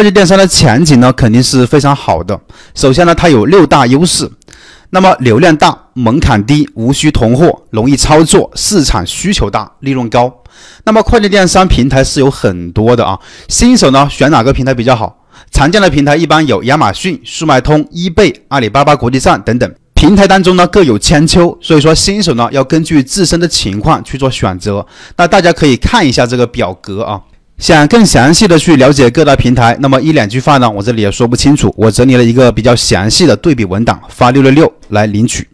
快递电商的前景呢，肯定是非常好的。首先呢，它有六大优势。那么流量大、门槛低、无需囤货、容易操作、市场需求大、利润高。那么快递电商平台是有很多的啊，新手呢选哪个平台比较好？常见的平台一般有亚马逊、速卖通、易贝、阿里巴巴国际站等等。平台当中呢各有千秋，所以说新手呢要根据自身的情况去做选择。那大家可以看一下这个表格啊。想更详细的去了解各大平台，那么一两句话呢，我这里也说不清楚。我整理了一个比较详细的对比文档，发六六六来领取。